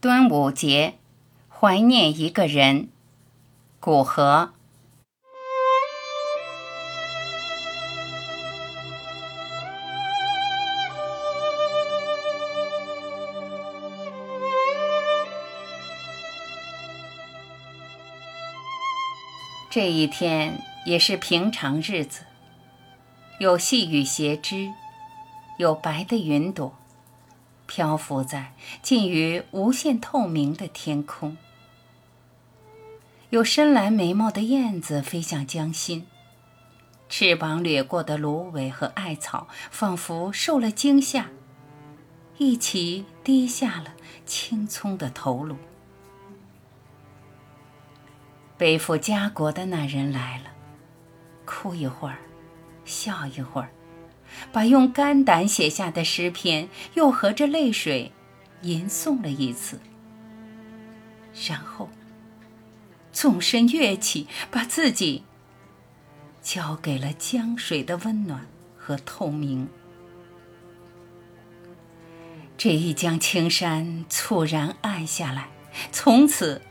端午节，怀念一个人。古河。这一天也是平常日子，有细雨斜枝，有白的云朵，漂浮在近于无限透明的天空。有深蓝眉毛的燕子飞向江心，翅膀掠过的芦苇和艾草仿佛受了惊吓，一起低下了青葱的头颅。背负家国的那人来了，哭一会儿，笑一会儿，把用肝胆写下的诗篇又和着泪水吟诵了一次，然后纵身跃起，把自己交给了江水的温暖和透明。这一江青山猝然暗下来，从此。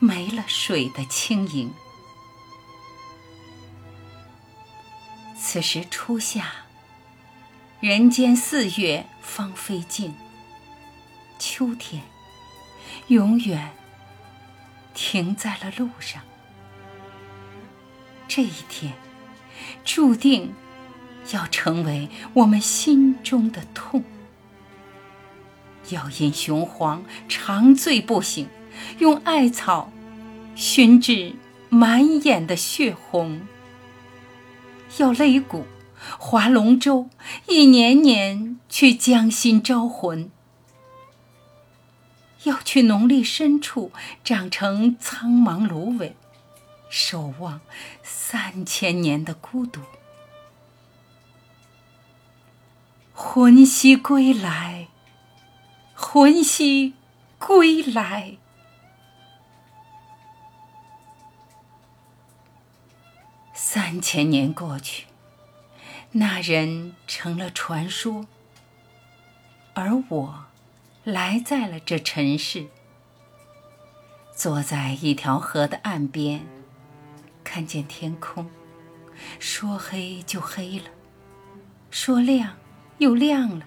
没了水的轻盈。此时初夏，人间四月芳菲尽。秋天，永远停在了路上。这一天，注定要成为我们心中的痛。要饮雄黄，长醉不醒。用艾草熏制满眼的血红，要擂鼓划龙舟，一年年去江心招魂，要去农历深处长成苍茫芦苇，守望三千年的孤独。魂兮归来，魂兮归来。三千年过去，那人成了传说，而我来在了这尘世。坐在一条河的岸边，看见天空，说黑就黑了，说亮又亮了，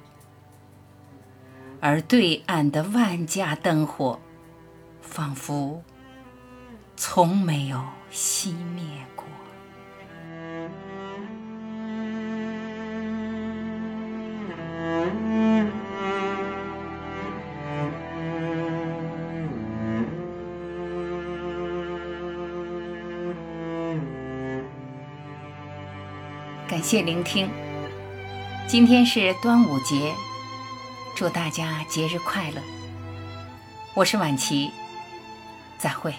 而对岸的万家灯火，仿佛从没有熄灭过。感谢聆听，今天是端午节，祝大家节日快乐。我是晚琪，再会。